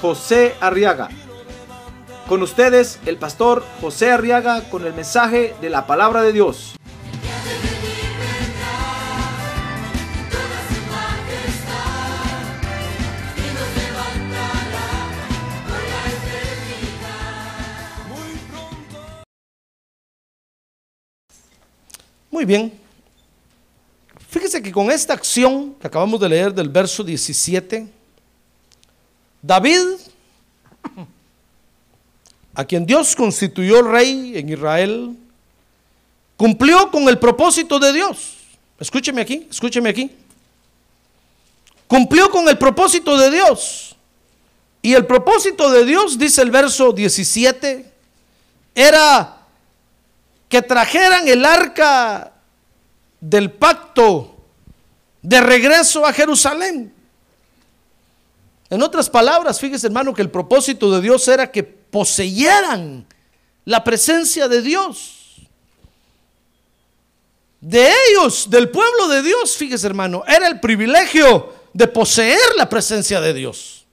José Arriaga. Con ustedes, el pastor José Arriaga con el mensaje de la palabra de Dios. Muy bien. Fíjese que con esta acción que acabamos de leer del verso 17, David, a quien Dios constituyó rey en Israel, cumplió con el propósito de Dios. Escúcheme aquí, escúcheme aquí. Cumplió con el propósito de Dios. Y el propósito de Dios, dice el verso 17, era que trajeran el arca del pacto de regreso a Jerusalén. En otras palabras, fíjese hermano que el propósito de Dios era que poseyeran la presencia de Dios. De ellos, del pueblo de Dios, fíjese hermano, era el privilegio de poseer la presencia de Dios.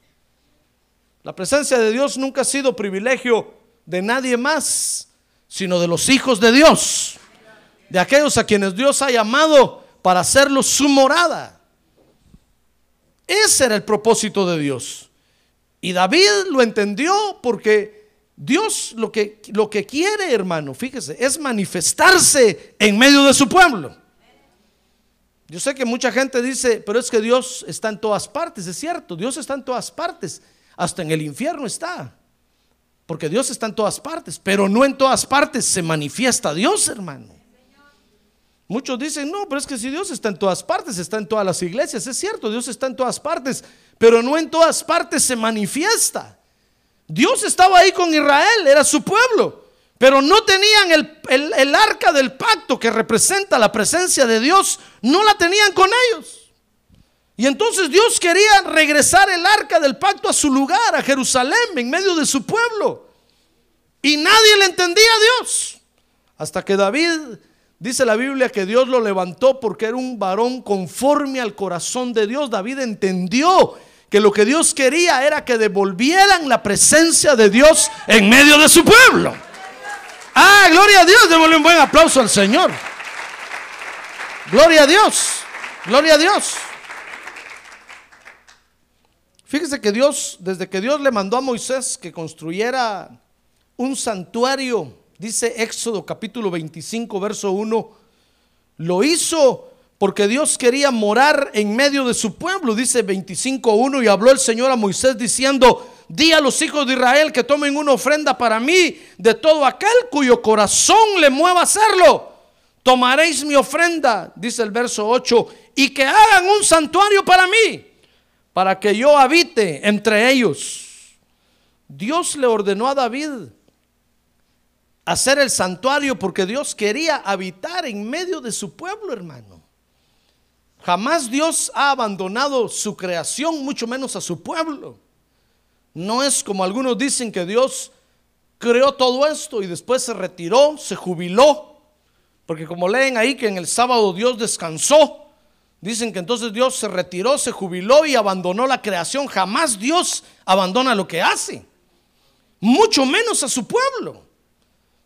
La presencia de Dios nunca ha sido privilegio de nadie más, sino de los hijos de Dios, de aquellos a quienes Dios ha llamado para hacerlos su morada. Ese era el propósito de Dios. Y David lo entendió porque Dios lo que, lo que quiere, hermano, fíjese, es manifestarse en medio de su pueblo. Yo sé que mucha gente dice, pero es que Dios está en todas partes, es cierto, Dios está en todas partes, hasta en el infierno está. Porque Dios está en todas partes, pero no en todas partes se manifiesta Dios, hermano. Muchos dicen, no, pero es que si Dios está en todas partes, está en todas las iglesias. Es cierto, Dios está en todas partes, pero no en todas partes se manifiesta. Dios estaba ahí con Israel, era su pueblo, pero no tenían el, el, arca del pacto que representa la presencia de Dios, no la tenían con ellos. Y entonces Dios quería regresar el arca del pacto a su lugar, a Jerusalén, en medio de su pueblo. Y nadie le entendía a Dios. Hasta que David, dice la Biblia, que Dios lo levantó porque era un varón conforme al corazón de Dios. David entendió que lo que Dios quería era que devolvieran la presencia de Dios en medio de su pueblo. Ah, gloria a Dios, démosle un buen aplauso al Señor. Gloria a Dios, gloria a Dios. Fíjese que Dios, desde que Dios le mandó a Moisés que construyera un santuario, dice Éxodo capítulo 25, verso 1, lo hizo porque Dios quería morar en medio de su pueblo, dice 25.1, y habló el Señor a Moisés diciendo, di a los hijos de Israel que tomen una ofrenda para mí de todo aquel cuyo corazón le mueva a hacerlo. Tomaréis mi ofrenda, dice el verso 8, y que hagan un santuario para mí para que yo habite entre ellos. Dios le ordenó a David hacer el santuario porque Dios quería habitar en medio de su pueblo, hermano. Jamás Dios ha abandonado su creación, mucho menos a su pueblo. No es como algunos dicen que Dios creó todo esto y después se retiró, se jubiló, porque como leen ahí que en el sábado Dios descansó. Dicen que entonces Dios se retiró, se jubiló y abandonó la creación. Jamás Dios abandona lo que hace. Mucho menos a su pueblo.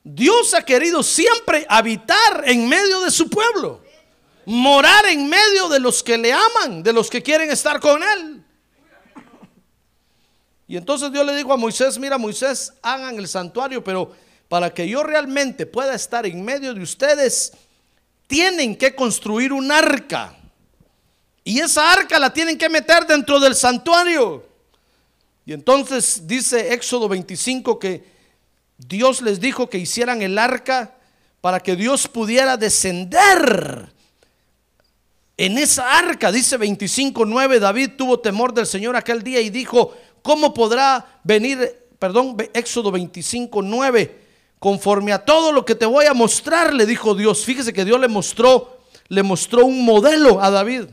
Dios ha querido siempre habitar en medio de su pueblo. Morar en medio de los que le aman, de los que quieren estar con Él. Y entonces Dios le dijo a Moisés, mira Moisés, hagan el santuario, pero para que yo realmente pueda estar en medio de ustedes, tienen que construir un arca. Y esa arca la tienen que meter dentro del santuario. Y entonces dice Éxodo 25 que Dios les dijo que hicieran el arca para que Dios pudiera descender en esa arca. Dice 25.9, David tuvo temor del Señor aquel día y dijo, ¿cómo podrá venir, perdón, Éxodo 25, 9? Conforme a todo lo que te voy a mostrar, le dijo Dios. Fíjese que Dios le mostró, le mostró un modelo a David.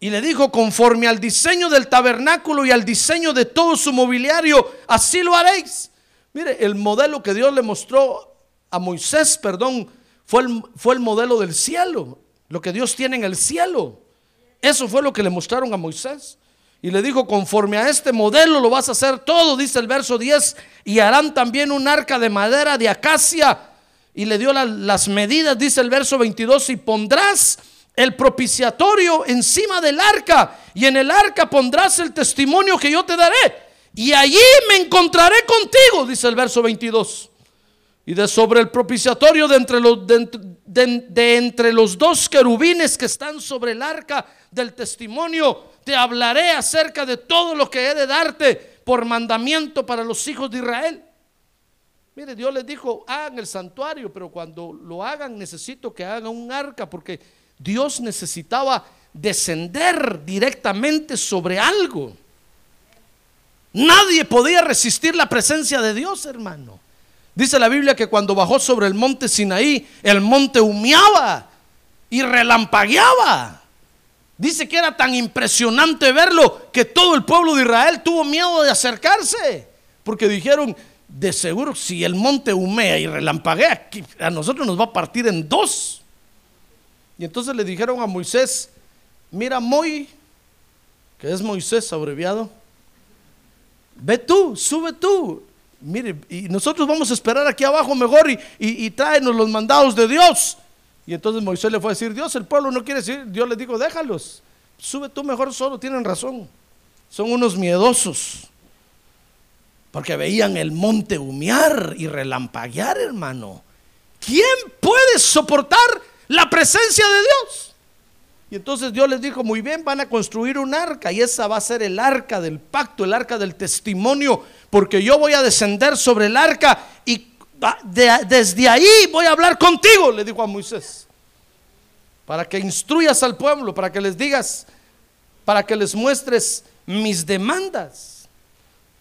Y le dijo, conforme al diseño del tabernáculo y al diseño de todo su mobiliario, así lo haréis. Mire, el modelo que Dios le mostró a Moisés, perdón, fue el, fue el modelo del cielo, lo que Dios tiene en el cielo. Eso fue lo que le mostraron a Moisés. Y le dijo, conforme a este modelo lo vas a hacer todo, dice el verso 10, y harán también un arca de madera de acacia. Y le dio las medidas, dice el verso 22, y pondrás el propiciatorio encima del arca, y en el arca pondrás el testimonio que yo te daré. Y allí me encontraré contigo, dice el verso 22. Y de sobre el propiciatorio de entre, los, entre los dos querubines que están sobre el arca del testimonio, te hablaré acerca de todo lo que he de darte por mandamiento para los hijos de Israel. Mire, Dios les dijo, hagan el santuario, pero cuando lo hagan necesito que hagan un arca, porque Dios necesitaba descender directamente sobre algo. Nadie podía resistir la presencia de Dios, hermano. Dice la Biblia que cuando bajó sobre el monte Sinaí, el monte humeaba y relampagueaba. Dice que era tan impresionante verlo que todo el pueblo de Israel tuvo miedo de acercarse. Porque dijeron, de seguro si el monte humea y relampaguea, a nosotros nos va a partir en dos. Y entonces le dijeron a Moisés, mira Moy, que es Moisés abreviado, ve tú, sube tú, mire, y nosotros vamos a esperar aquí abajo mejor y, y, tráenos los mandados de Dios. Y entonces Moisés le fue a decir, Dios, el pueblo no quiere decir, Dios le dijo, déjalos, sube tú mejor solo, tienen razón. Son unos miedosos, porque veían el monte humear y relampaguear, hermano. ¿Quién puede soportar la presencia de Dios? Y entonces Dios les dijo, muy bien, van a construir un arca y esa va a ser el arca del pacto, el arca del testimonio, porque yo voy a descender sobre el arca y desde ahí voy a hablar contigo, le dijo a Moisés, para que instruyas al pueblo, para que les digas, para que les muestres mis demandas.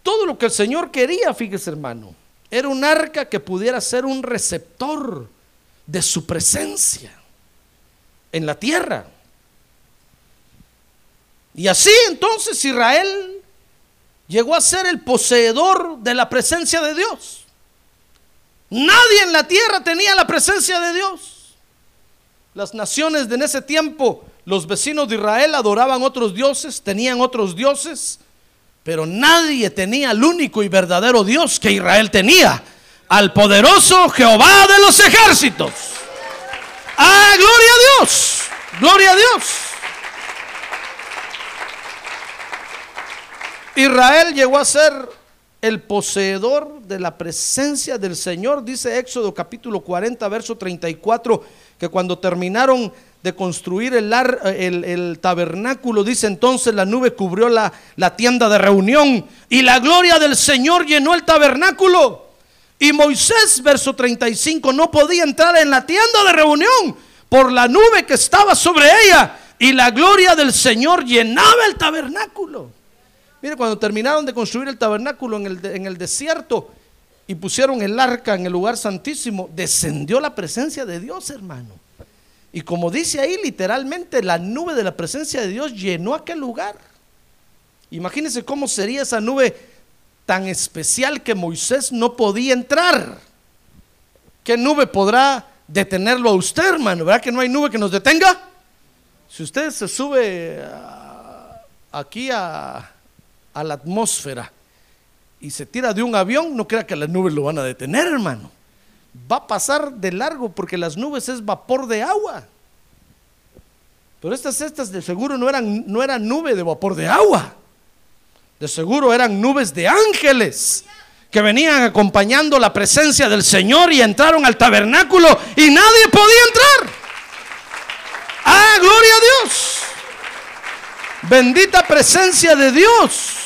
Todo lo que el Señor quería, fíjese hermano, era un arca que pudiera ser un receptor de su presencia en la tierra. Y así entonces Israel llegó a ser el poseedor de la presencia de Dios. Nadie en la tierra tenía la presencia de Dios. Las naciones de en ese tiempo, los vecinos de Israel adoraban otros dioses, tenían otros dioses, pero nadie tenía el único y verdadero Dios que Israel tenía, al poderoso Jehová de los ejércitos. ¡Ah, gloria a Dios! ¡Gloria a Dios! Israel llegó a ser el poseedor de la presencia del Señor, dice Éxodo capítulo 40, verso 34, que cuando terminaron de construir el, el, tabernáculo, dice entonces la nube cubrió la, tienda de reunión y la gloria del Señor llenó el tabernáculo. Y Moisés, verso 35, no podía entrar en la tienda de reunión por la nube que estaba sobre ella y la gloria del Señor llenaba el tabernáculo. Mire, cuando terminaron de construir el tabernáculo en el, en el desierto y pusieron el arca en el lugar santísimo, descendió la presencia de Dios, hermano. Y como dice ahí, literalmente la nube de la presencia de Dios llenó aquel lugar. Imagínense cómo sería esa nube tan especial que Moisés no podía entrar. ¿Qué nube podrá detenerlo a usted, hermano? ¿Verdad que no hay nube que nos detenga? Si usted se sube aquí a, a la atmósfera y se tira de un avión, no crea que las nubes lo van a detener, hermano. Va a pasar de largo porque las nubes es vapor de agua. Pero estas, estas de seguro no eran, no eran nube de vapor de agua. De seguro eran nubes de ángeles que venían acompañando la presencia del Señor y entraron al tabernáculo y nadie podía entrar. Ah, gloria a Dios. Bendita presencia de Dios.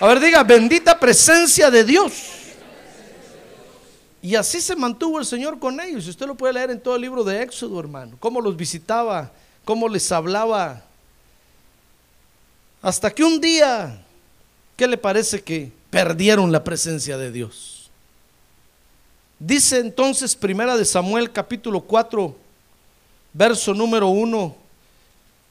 A ver, diga, bendita presencia de Dios. Y así se mantuvo el Señor con ellos. Usted lo puede leer en todo el libro de Éxodo, hermano. Cómo los visitaba, cómo les hablaba. Hasta que un día ¿qué le parece que perdieron la presencia de Dios? Dice entonces Primera de Samuel capítulo 4, verso número 1,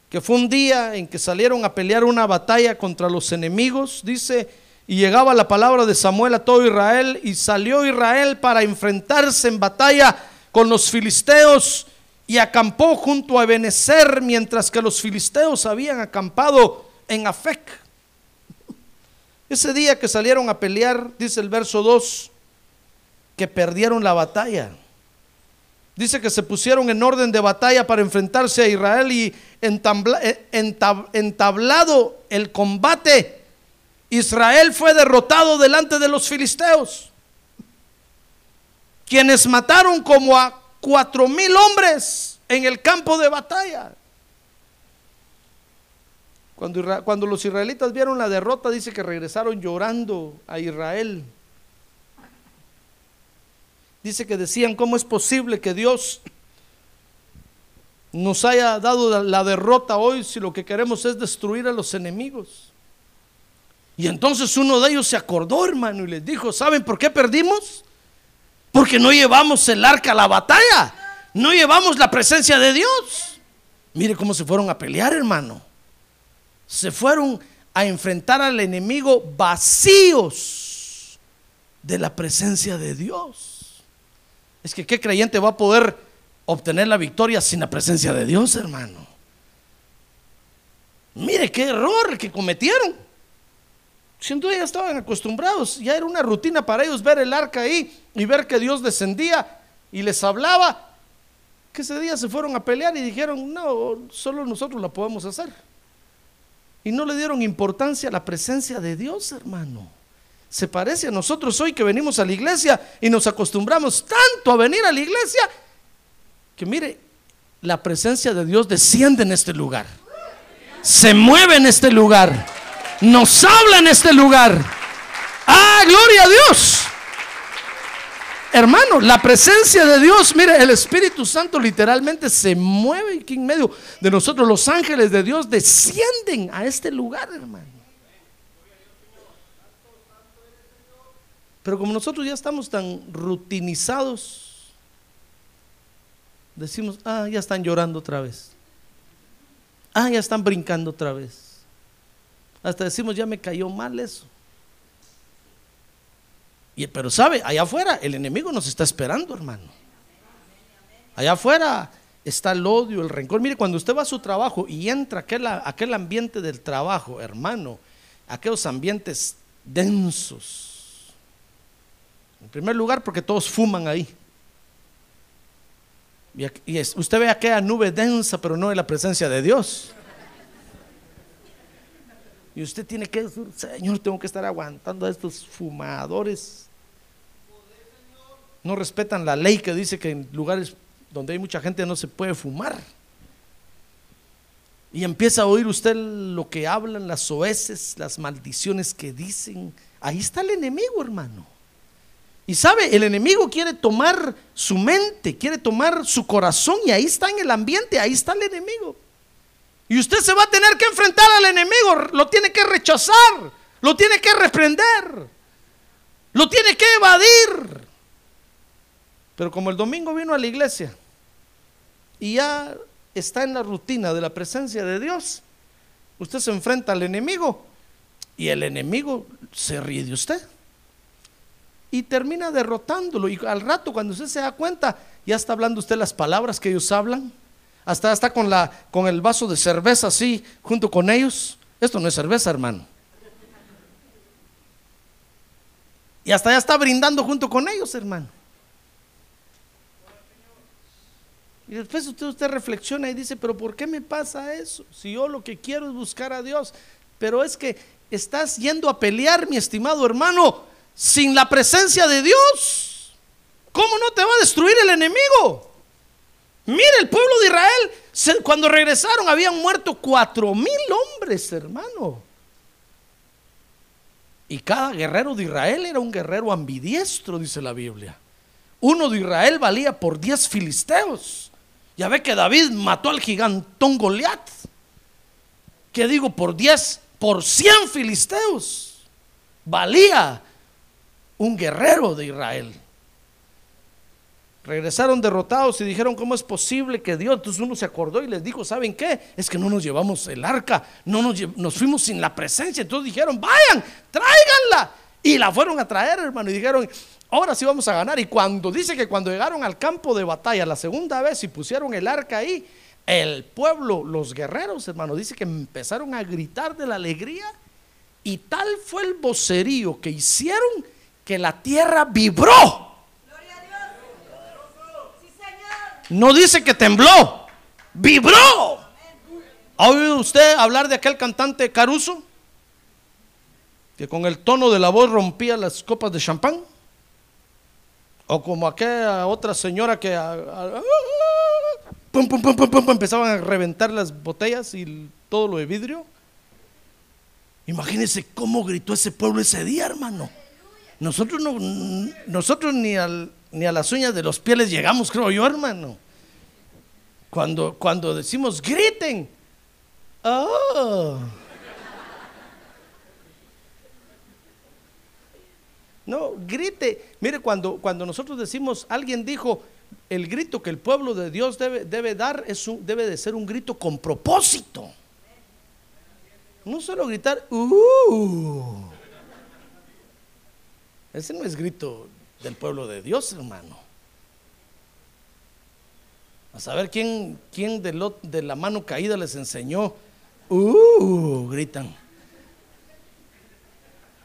que fue un día en que salieron a pelear una batalla contra los enemigos, dice, y llegaba la palabra de Samuel a todo Israel, y salió Israel para enfrentarse en batalla con los filisteos, y acampó junto a Ebenezer, mientras que los filisteos habían acampado en Afec. Ese día que salieron a pelear, dice el verso 2, que perdieron la batalla. Dice que se pusieron en orden de batalla para enfrentarse a Israel y eh, entablado el combate, Israel fue derrotado delante de los filisteos, quienes mataron como a cuatro mil hombres en el campo de batalla. Cuando, cuando los israelitas vieron la derrota, dice que regresaron llorando a Israel dice que decían, ¿cómo es posible que Dios nos haya dado la derrota hoy si lo que queremos es destruir a los enemigos? Y entonces uno de ellos se acordó, hermano, y les dijo, ¿saben por qué perdimos? Porque no llevamos el arca a la batalla, no llevamos la presencia de Dios. Mire cómo se fueron a pelear, hermano. Se fueron a enfrentar al enemigo vacíos de la presencia de Dios. Es que qué creyente va a poder obtener la victoria sin la presencia de Dios, hermano. Mire qué error que cometieron. Siendo ya estaban acostumbrados, ya era una rutina para ellos ver el arca ahí y ver que Dios descendía y les hablaba. Que ese día se fueron a pelear y dijeron, no, solo nosotros la podemos hacer. Y no le dieron importancia a la presencia de Dios, hermano se parece a nosotros hoy que venimos a la iglesia y nos acostumbramos tanto a venir a la iglesia que mire, la presencia de Dios desciende en este lugar. Se mueve en este lugar. Nos habla en este lugar. Ah, gloria a Dios. Hermano, la presencia de Dios, mire, el Espíritu Santo literalmente se mueve aquí en medio de nosotros. Los ángeles de Dios descienden a este lugar, hermano. Pero como nosotros ya estamos tan rutinizados, decimos, ah, ya están llorando otra vez. Ah, ya están brincando otra vez. Hasta decimos, ya me cayó mal eso. Y, pero sabe, allá afuera el enemigo nos está esperando, hermano. Allá afuera está el odio, el rencor. Mire, cuando usted va a su trabajo y entra aquel, aquel ambiente del trabajo, hermano, aquellos ambientes densos, en primer lugar, porque todos fuman ahí. Y usted ve aquella nube densa, pero no de la presencia de Dios. Y usted tiene que decir, Señor, tengo que estar aguantando a estos fumadores. No respetan la ley que dice que en lugares donde hay mucha gente no se puede fumar. Y empieza a oír usted lo que hablan, las oeces, las maldiciones que dicen. Ahí está el enemigo, hermano. Y sabe, el enemigo quiere tomar su mente, quiere tomar su corazón y ahí está en el ambiente, ahí está el enemigo. Y usted se va a tener que enfrentar al enemigo, lo tiene que rechazar, lo tiene que reprender, lo tiene que evadir. Pero como el domingo vino a la iglesia y ya está en la rutina de la presencia de Dios, usted se enfrenta al enemigo y el enemigo se ríe de usted y termina derrotándolo. Y al rato, cuando usted se da cuenta, ya está hablando usted las palabras que ellos hablan. Hasta está con, la, con el vaso de cerveza así, junto con ellos. Esto no es cerveza, hermano. Y hasta ya está brindando junto con ellos, hermano. Y después usted, usted reflexiona y dice, pero ¿por qué me pasa eso? Si yo lo que quiero es buscar a Dios. Pero es que estás yendo a pelear, mi estimado hermano, sin la presencia de Dios, ¿cómo no te va a destruir el enemigo? Mire, el pueblo de Israel, cuando regresaron, habían muerto cuatro mil hombres, hermano. Y cada guerrero de Israel era un guerrero ambidiestro, dice la Biblia. Uno de Israel valía por diez filisteos. Ya ve que David mató al gigantón Goliat. ¿Qué digo? Por diez, por cien filisteos. valía un guerrero de Israel. Regresaron derrotados y dijeron, ¿cómo es posible que Dios? Entonces uno se acordó y les dijo, ¿saben qué? Es que no nos llevamos el arca, no nos, nos fuimos sin la presencia. Entonces dijeron, vayan, tráiganla. Y la fueron a traer, hermano, y dijeron, ahora sí vamos a ganar. Y cuando dice que cuando llegaron al campo de batalla la segunda vez y pusieron el arca ahí, el pueblo, los guerreros, hermano, dice que empezaron a gritar de la alegría. Y tal fue el vocerío que hicieron que la tierra vibró. No dice que tembló, vibró. ¿Ha oído usted hablar de aquel cantante Caruso? Que con el tono de la voz rompía las copas de champán. O como aquella otra señora que a- a- pum, pum, pum, pum, pum, pum, empezaban a reventar las botellas y todo lo de vidrio. Imagínense cómo gritó ese pueblo ese día, hermano. Nosotros no, nosotros ni, al- ni a las uñas de los pies les llegamos, creo yo, hermano. Cuando, cuando decimos griten, oh. No, grite. Mire, cuando, cuando nosotros decimos, alguien dijo, el grito que el pueblo de Dios debe, debe dar es un- debe de ser un grito con propósito. No solo gritar, uh. Ese no es grito del pueblo de Dios, hermano. A saber quién, quién de, de la mano caída les enseñó, uh, gritan.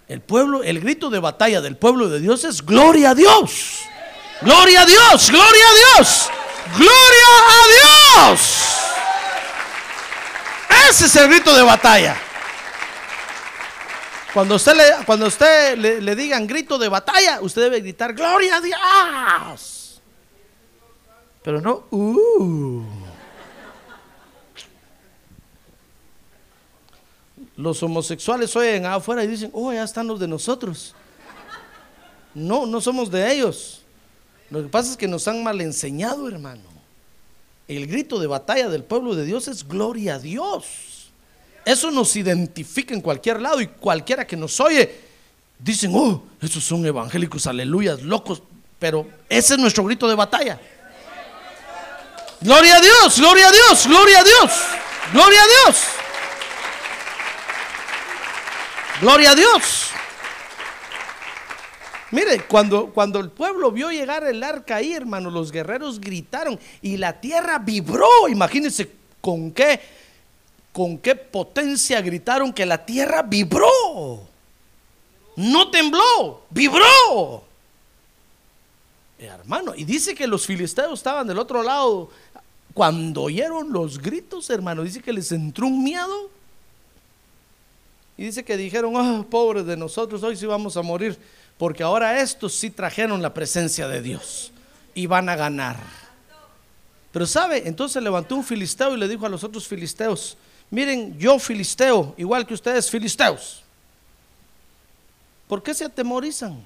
El pueblo, el grito de batalla del pueblo de Dios es gloria a Dios. Gloria a Dios, gloria a Dios. Gloria a Dios. Ese es el grito de batalla. Cuando usted le, cuando usted le, le digan grito de batalla, usted debe gritar gloria a Dios. Pero no, uh. Los homosexuales oyen afuera y dicen, oh, ya están los de nosotros. No, no somos de ellos. Lo que pasa es que nos han mal enseñado, hermano. El grito de batalla del pueblo de Dios es gloria a Dios. Eso nos identifica en cualquier lado y cualquiera que nos oye dicen, oh, esos son evangélicos, aleluyas, locos. Pero ese es nuestro grito de batalla. Gloria a Dios, gloria a Dios, gloria a Dios, gloria a Dios. Gloria a Dios. Mire, cuando, cuando el pueblo vio llegar el arca ahí, hermano, los guerreros gritaron y la tierra vibró. Imagínense con qué, con qué potencia gritaron que la tierra vibró. No tembló, vibró. Eh, hermano, y dice que los filisteos estaban del otro lado. Cuando oyeron los gritos, hermano, dice que les entró un miedo. Y dice que dijeron, ah, pobres de nosotros, hoy sí vamos a morir, porque ahora estos sí trajeron la presencia de Dios y van a ganar. Pero sabe, entonces levantó un filisteo y le dijo a los otros filisteos, miren, yo filisteo, igual que ustedes filisteos, ¿por qué se atemorizan?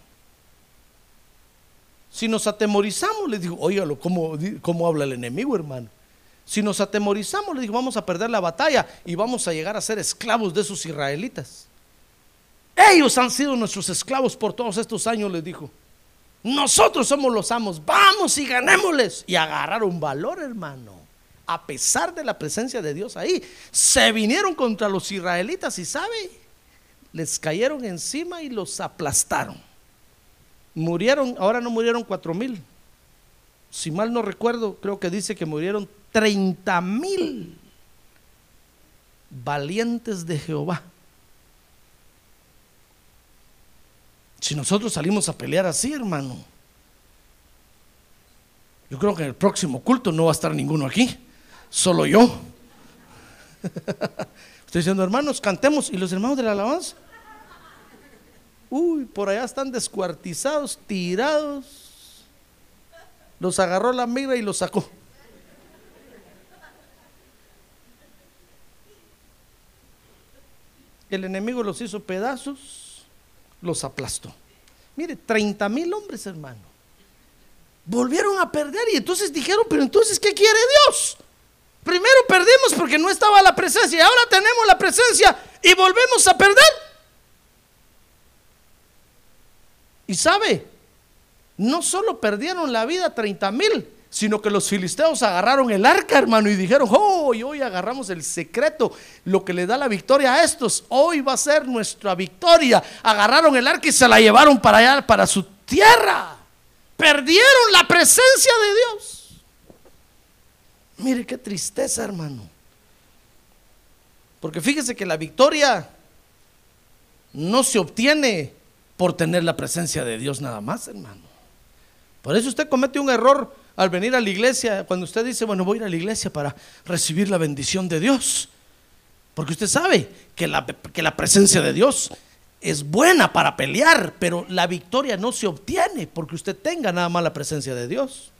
Si nos atemorizamos, les digo, óigalo, ¿cómo, cómo habla el enemigo, hermano? Si nos atemorizamos, le digo, vamos a perder la batalla y vamos a llegar a ser esclavos de esos israelitas. Ellos han sido nuestros esclavos por todos estos años, les dijo. Nosotros somos los amos, vamos y ganémosles. Y agarraron valor, hermano. A pesar de la presencia de Dios ahí, se vinieron contra los israelitas y sabe, les cayeron encima y los aplastaron. Murieron, ahora no murieron cuatro mil. Si mal no recuerdo, creo que dice que murieron 30 mil valientes de Jehová. Si nosotros salimos a pelear así, hermano, yo creo que en el próximo culto no va a estar ninguno aquí, solo yo. Estoy diciendo, hermanos, cantemos. ¿Y los hermanos de la alabanza? Uy, por allá están descuartizados, tirados. Los agarró la migra y los sacó. El enemigo los hizo pedazos, los aplastó. Mire, 30 mil hombres, hermano. Volvieron a perder y entonces dijeron, pero entonces, ¿qué quiere Dios? Primero perdimos porque no estaba la presencia y ahora tenemos la presencia y volvemos a perder. Y sabe, no solo perdieron la vida 30 mil, sino que los filisteos agarraron el arca, hermano, y dijeron, oh, y hoy agarramos el secreto, lo que le da la victoria a estos, hoy va a ser nuestra victoria. Agarraron el arca y se la llevaron para allá, para su tierra. Perdieron la presencia de Dios. Mire qué tristeza, hermano. Porque fíjese que la victoria no se obtiene por tener la presencia de Dios nada más, hermano. Por eso usted comete un error al venir a la iglesia, cuando usted dice, bueno, voy a ir a la iglesia para recibir la bendición de Dios. Porque usted sabe que la, que la presencia de Dios es buena para pelear, pero la victoria no se obtiene porque usted tenga nada más la presencia de Dios.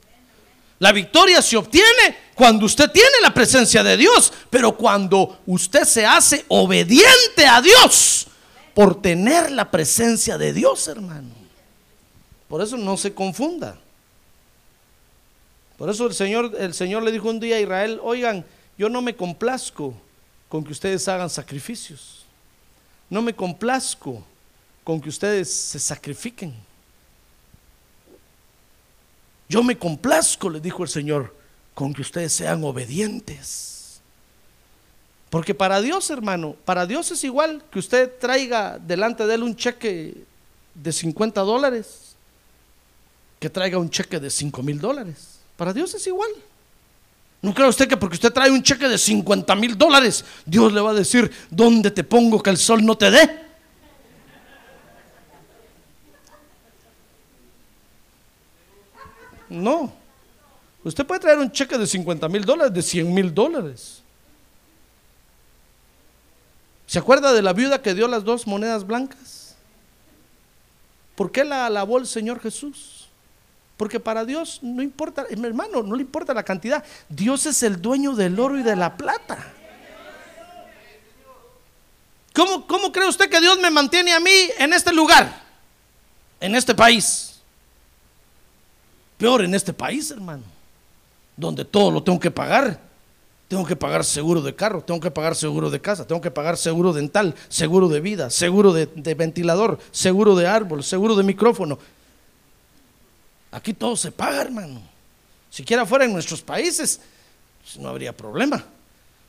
La victoria se obtiene cuando usted tiene la presencia de Dios, pero cuando usted se hace obediente a Dios por tener la presencia de Dios, hermano. Por eso no se confunda. Por eso el Señor, el Señor le dijo un día a Israel, oigan, yo no me complazco con que ustedes hagan sacrificios. No me complazco con que ustedes se sacrifiquen. Yo me complazco, le dijo el Señor, con que ustedes sean obedientes. Porque para Dios, hermano, para Dios es igual que usted traiga delante de él un cheque de 50 dólares, que traiga un cheque de 5 mil dólares. Para Dios es igual. No cree usted que porque usted trae un cheque de 50 mil dólares, Dios le va a decir, ¿dónde te pongo que el sol no te dé? No. Usted puede traer un cheque de 50 mil dólares, de 100 mil dólares. ¿Se acuerda de la viuda que dio las dos monedas blancas? ¿Por qué la alabó el Señor Jesús? Porque para Dios no importa, mi hermano, no le importa la cantidad. Dios es el dueño del oro y de la plata. ¿Cómo, ¿Cómo cree usted que Dios me mantiene a mí en este lugar? En este país. Peor en este país, hermano. Donde todo lo tengo que pagar. Tengo que pagar seguro de carro, tengo que pagar seguro de casa, tengo que pagar seguro dental, seguro de vida, seguro de, ventilador, seguro de árbol, seguro de micrófono. Aquí todo se paga, hermano. Siquiera fuera en nuestros países, pues, no habría problema.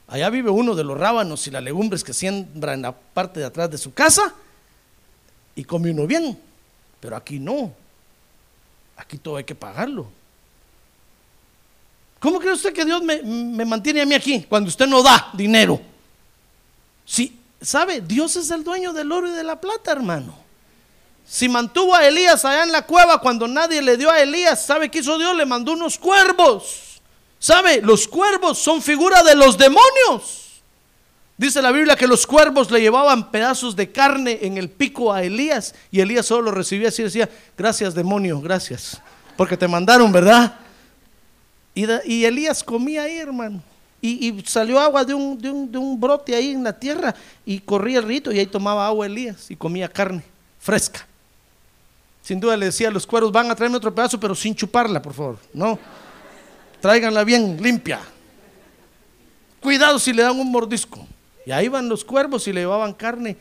Allá vive uno de los rábanos y las legumbres que siembra en la parte de atrás de su casa y come uno bien. Pero aquí no. Aquí todo hay que pagarlo. ¿Cómo cree usted que Dios me, me mantiene a mí aquí cuando usted no da dinero? Si, ¿sabe? Dios es el dueño del oro y de la plata, hermano. Si mantuvo a Elías allá en la cueva cuando nadie le dio a Elías, ¿sabe qué hizo Dios? Le mandó unos cuervos. ¿Sabe? Los cuervos son figura de los demonios. Dice la Biblia que los cuervos le llevaban pedazos de carne en el pico a Elías y Elías solo lo recibía así y decía, gracias demonio, gracias, porque te mandaron, ¿verdad? Y, Elías comía ahí, hermano. Y, salió agua de un, brote ahí en la tierra y corría el rito y ahí tomaba agua Elías y comía carne fresca. Sin duda le decía a los cueros, van a traerme otro pedazo, pero sin chuparla, por favor. No, tráiganla bien limpia. Cuidado si le dan un mordisco. Y ahí van los cuervos y le llevaban carne.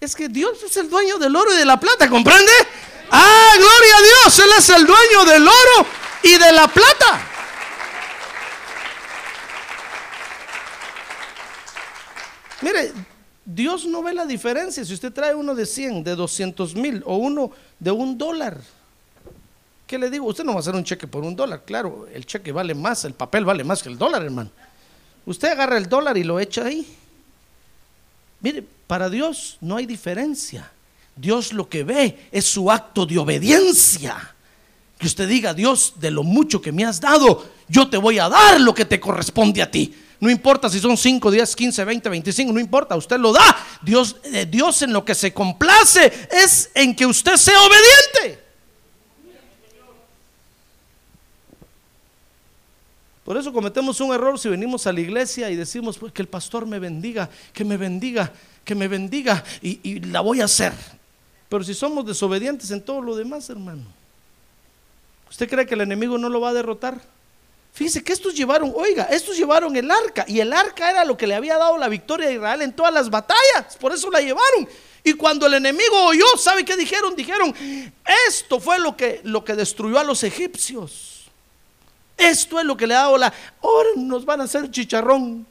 Es que Dios es el dueño del oro y de la plata, ¿comprende? Ah, gloria a Dios, Él es el dueño del oro y de la plata. Mire, Dios no ve la diferencia si usted trae uno de 100, de 200 mil o uno de un dólar. ¿Qué le digo? Usted no va a hacer un cheque por un dólar. Claro, el cheque vale más, el papel vale más que el dólar, hermano. Usted agarra el dólar y lo echa ahí. Mire, para Dios no hay diferencia. Dios lo que ve es su acto de obediencia. Que usted diga, Dios, de lo mucho que me has dado, yo te voy a dar lo que te corresponde a ti. No importa si son 5, 10, 15, 20, 25, no importa, usted lo da. Dios, eh, Dios en lo que se complace es en que usted sea obediente. Por eso cometemos un error si venimos a la iglesia y decimos pues, que el pastor me bendiga, que me bendiga, que me bendiga y, la voy a hacer. Pero si somos desobedientes en todo lo demás, hermano, ¿usted cree que el enemigo no lo va a derrotar? Fíjese que estos llevaron, oiga, estos llevaron el arca y el arca era lo que le había dado la victoria a Israel en todas las batallas, por eso la llevaron. Y cuando el enemigo oyó, ¿sabe qué dijeron? Dijeron, esto fue lo que, lo que destruyó a los egipcios. Esto es lo que le ha dado la... Ahora nos van a hacer chicharrón.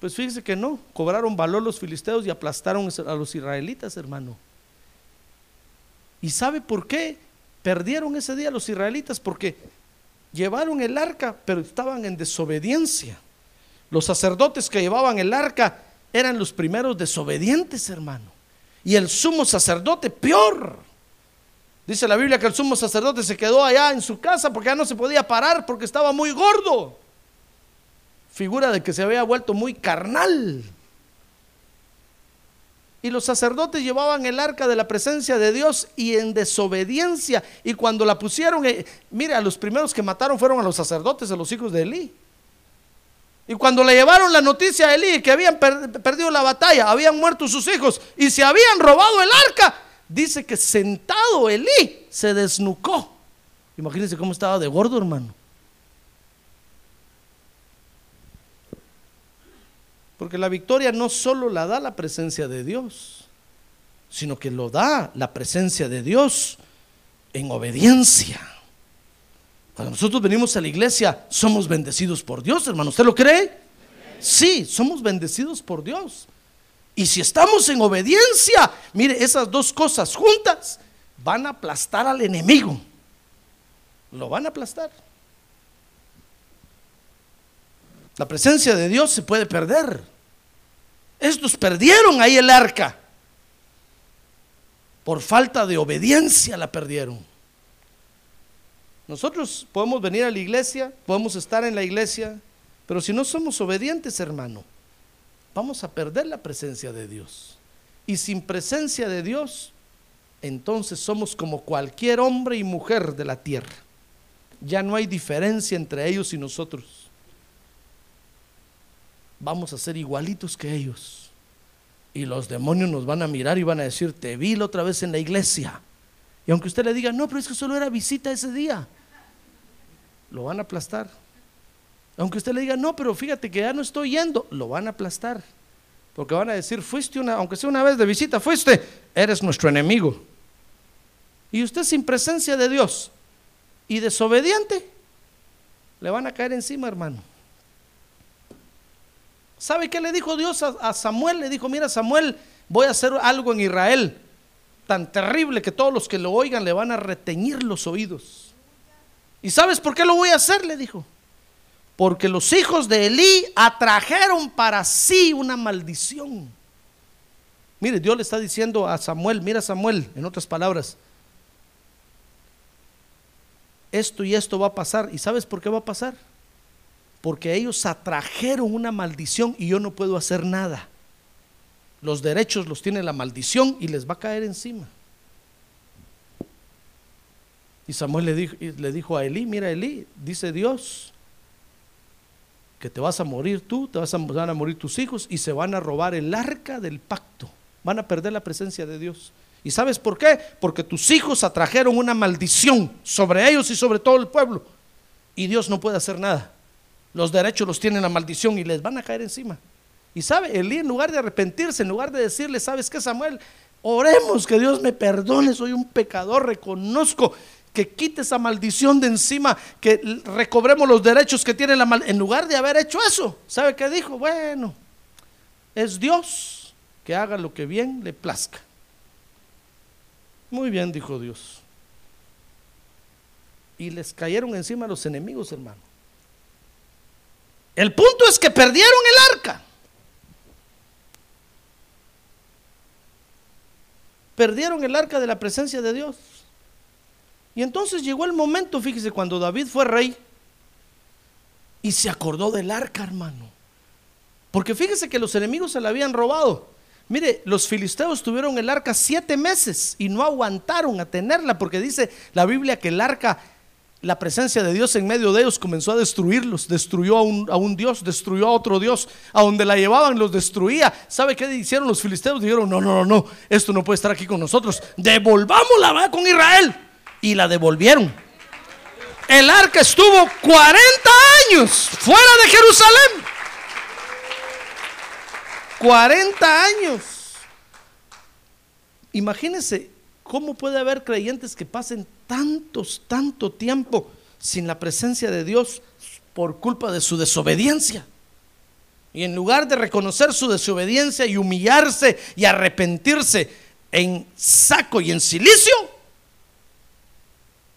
Pues fíjese que no, cobraron valor los filisteos y aplastaron a los israelitas, hermano. ¿Y sabe por qué perdieron ese día los israelitas? Porque llevaron el arca, pero estaban en desobediencia. Los sacerdotes que llevaban el arca eran los primeros desobedientes, hermano. Y el sumo sacerdote, peor. Dice la Biblia que el sumo sacerdote se quedó allá en su casa porque ya no se podía parar porque estaba muy gordo figura de que se había vuelto muy carnal. Y los sacerdotes llevaban el arca de la presencia de Dios y en desobediencia. Y cuando la pusieron, eh, mira, los primeros que mataron fueron a los sacerdotes, a los hijos de Elí. Y cuando le llevaron la noticia a Elí que habían perdido la batalla, habían muerto sus hijos y se habían robado el arca, dice que sentado Elí se desnucó. Imagínense cómo estaba de gordo, hermano. Porque la victoria no solo la da la presencia de Dios, sino que lo da la presencia de Dios en obediencia. Cuando nosotros venimos a la iglesia, somos bendecidos por Dios, hermano. ¿Usted lo cree? Sí, somos bendecidos por Dios. Y si estamos en obediencia, mire, esas dos cosas juntas van a aplastar al enemigo. Lo van a aplastar. La presencia de Dios se puede perder. Estos perdieron ahí el arca. Por falta de obediencia la perdieron. Nosotros podemos venir a la iglesia, podemos estar en la iglesia, pero si no somos obedientes, hermano, vamos a perder la presencia de Dios. Y sin presencia de Dios, entonces somos como cualquier hombre y mujer de la tierra. Ya no hay diferencia entre ellos y nosotros vamos a ser igualitos que ellos. Y los demonios nos van a mirar y van a decir, te vi la otra vez en la iglesia. Y aunque usted le diga, no, pero es que solo era visita ese día, lo van a aplastar. Aunque usted le diga, no, pero fíjate que ya no estoy yendo, lo van a aplastar. Porque van a decir, fuiste una, aunque sea una vez de visita, fuiste, eres nuestro enemigo. Y usted sin presencia de Dios y desobediente, le van a caer encima, hermano. ¿Sabe qué le dijo Dios a, Samuel? Le dijo, mira Samuel, voy a hacer algo en Israel tan terrible que todos los que lo oigan le van a reteñir los oídos. ¿Y sabes por qué lo voy a hacer? Le dijo. Porque los hijos de Elí atrajeron para sí una maldición. Mire, Dios le está diciendo a Samuel, mira Samuel, en otras palabras, esto y esto va a pasar. ¿Y sabes por qué va a pasar? porque ellos atrajeron una maldición y yo no puedo hacer nada. Los derechos los tiene la maldición y les va a caer encima. Y Samuel le dijo, le dijo a Elí, mira Elí, dice Dios, que te vas a morir tú, te vas a, van a morir tus hijos y se van a robar el arca del pacto. Van a perder la presencia de Dios. ¿Y sabes por qué? Porque tus hijos atrajeron una maldición sobre ellos y sobre todo el pueblo. Y Dios no puede hacer nada. Los derechos los tiene la maldición y les van a caer encima. Y sabe, Elí en lugar de arrepentirse, en lugar de decirle, ¿sabes qué, Samuel? Oremos que Dios me perdone, soy un pecador, reconozco que quite esa maldición de encima, que recobremos los derechos que tiene la maldición. En lugar de haber hecho eso, ¿sabe qué dijo? Bueno, es Dios que haga lo que bien le plazca. Muy bien, dijo Dios. Y les cayeron encima los enemigos, hermano. El punto es que perdieron el arca. Perdieron el arca de la presencia de Dios. Y entonces llegó el momento, fíjese, cuando David fue rey y se acordó del arca, hermano. Porque fíjese que los enemigos se la habían robado. Mire, los filisteos tuvieron el arca siete meses y no aguantaron a tenerla porque dice la Biblia que el arca la presencia de Dios en medio de ellos comenzó a destruirlos, destruyó a un, Dios, destruyó a otro Dios, a donde la llevaban los destruía. ¿Sabe qué hicieron los filisteos? Dijeron, no, no, no, no, esto no puede estar aquí con nosotros, devolvámosla con Israel. Y la devolvieron. El arca estuvo 40 años fuera de Jerusalén. 40 años. Imagínense cómo puede haber creyentes que pasen tantos, tanto tiempo sin la presencia de Dios por culpa de su desobediencia. Y en lugar de reconocer su desobediencia y humillarse y arrepentirse en saco y en silicio,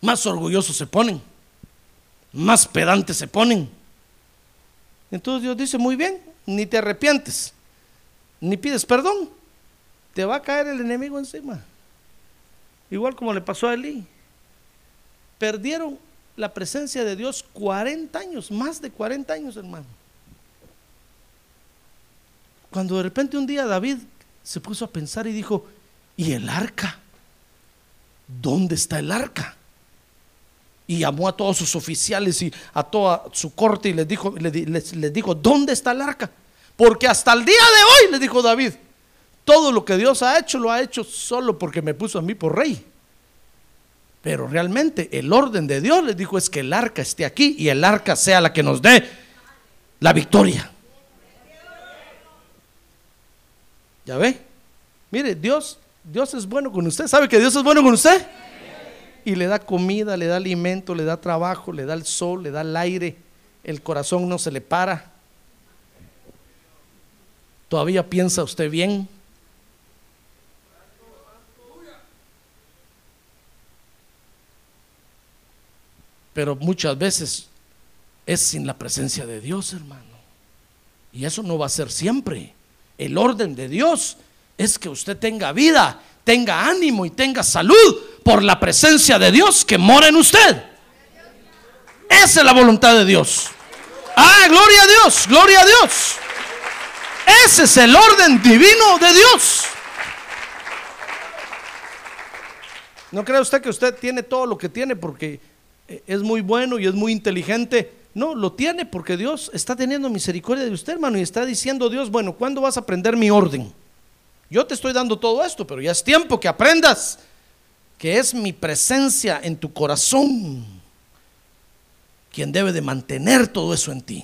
más orgullosos se ponen, más pedantes se ponen. Entonces Dios dice, muy bien, ni te arrepientes, ni pides perdón, te va a caer el enemigo encima. Igual como le pasó a Elí. Perdieron la presencia de Dios 40 años, más de 40 años, hermano. Cuando de repente un día David se puso a pensar y dijo, ¿y el arca? ¿Dónde está el arca? Y llamó a todos sus oficiales y a toda su corte y les dijo, les, dijo, ¿dónde está el arca? Porque hasta el día de hoy, le dijo David, todo lo que Dios ha hecho lo ha hecho solo porque me puso a mí por rey. Pero realmente el orden de Dios les dijo es que el arca esté aquí y el arca sea la que nos dé la victoria. ¿Ya ve? Mire, Dios, Dios es bueno con usted. ¿Sabe que Dios es bueno con usted? Y le da comida, le da alimento, le da trabajo, le da el sol, le da el aire. El corazón no se le para. ¿Todavía piensa usted bien? Pero muchas veces es sin la presencia de Dios, hermano. Y eso no va a ser siempre. El orden de Dios es que usted tenga vida, tenga ánimo y tenga salud por la presencia de Dios que mora en usted. Esa es la voluntad de Dios. Ah, gloria a Dios, gloria a Dios. Ese es el orden divino de Dios. ¿No cree usted que usted tiene todo lo que tiene porque es muy bueno y es muy inteligente? No, lo tiene porque Dios está teniendo misericordia de usted, hermano, y está diciendo Dios, bueno, ¿cuándo vas a aprender mi orden? Yo te estoy dando todo esto, pero ya es tiempo que aprendas que es mi presencia en tu corazón quien debe de mantener todo eso en ti.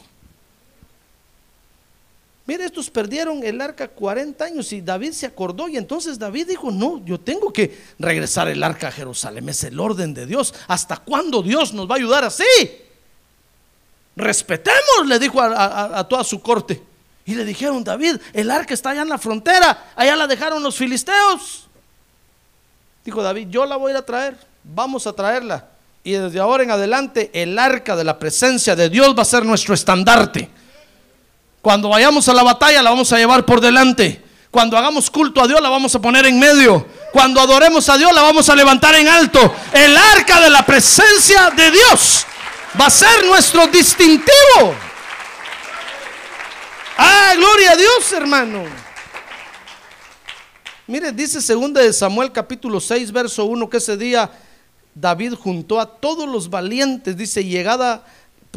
Mire, estos perdieron el arca 40 años y David se acordó y entonces David dijo, no, yo tengo que regresar el arca a Jerusalén, es el orden de Dios. ¿Hasta cuándo Dios nos va a ayudar así? respetemos, le dijo a, toda su corte. Y le dijeron, David, el arca está allá en la frontera, allá la dejaron los filisteos. Dijo David, yo la voy a a traer, vamos a traerla. Y desde ahora en adelante el arca de la presencia de Dios va a ser nuestro estandarte. Cuando vayamos a la batalla la vamos a llevar por delante. Cuando hagamos culto a Dios la vamos a poner en medio. Cuando adoremos a Dios la vamos a levantar en alto. El arca de la presencia de Dios va a ser nuestro distintivo. Ah, gloria a Dios, hermano. Mire, dice segunda de Samuel capítulo 6, verso 1, que ese día David juntó a todos los valientes, dice, llegada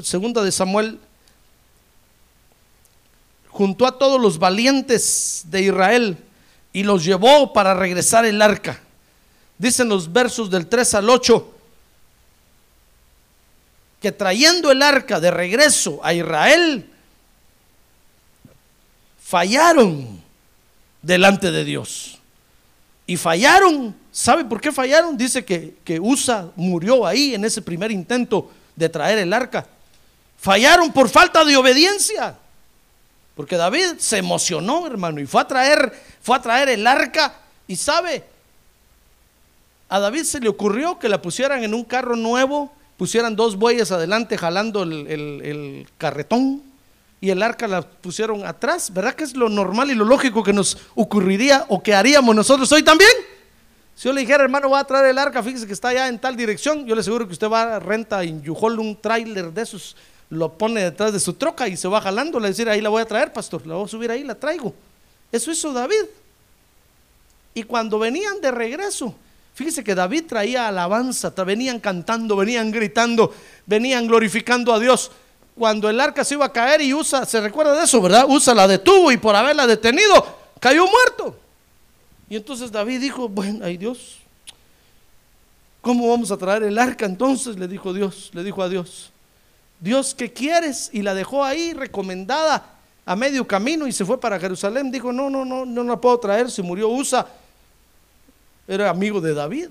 segunda de Samuel, juntó a todos los valientes de Israel y los llevó para regresar el arca. Dicen los versos del 3 al 8, que trayendo el arca de regreso a Israel, fallaron delante de Dios. Y fallaron, ¿sabe por qué fallaron? Dice que, que Usa murió ahí en ese primer intento de traer el arca. Fallaron por falta de obediencia. Porque David se emocionó, hermano, y fue a traer, fue a traer el arca. Y sabe, a David se le ocurrió que la pusieran en un carro nuevo pusieran dos bueyes adelante jalando el, carretón y el arca la pusieron atrás, ¿verdad que es lo normal y lo lógico que nos ocurriría o que haríamos nosotros hoy también? Si yo le dijera, hermano, voy a traer el arca, fíjese que está allá en tal dirección, yo le aseguro que usted va a renta en Yujol un tráiler de esos, lo pone detrás de su troca y se va jalando, le decir, ahí la voy a traer, pastor, la voy a subir ahí, la traigo. Eso hizo David. Y cuando venían de regreso, Fíjese que David traía alabanza, venían cantando, venían gritando, venían glorificando a Dios. Cuando el arca se iba a caer y Usa, se recuerda de eso, ¿verdad? Usa la detuvo y por haberla detenido cayó muerto. Y entonces David dijo, bueno, ay Dios, ¿Cómo vamos a traer el arca entonces? Le dijo Dios, le dijo a Dios. Dios, ¿qué quieres? Y la dejó ahí recomendada a medio camino y se fue para Jerusalén. Dijo, no, no, no, no la puedo traer. Se murió Usa. Era amigo de David.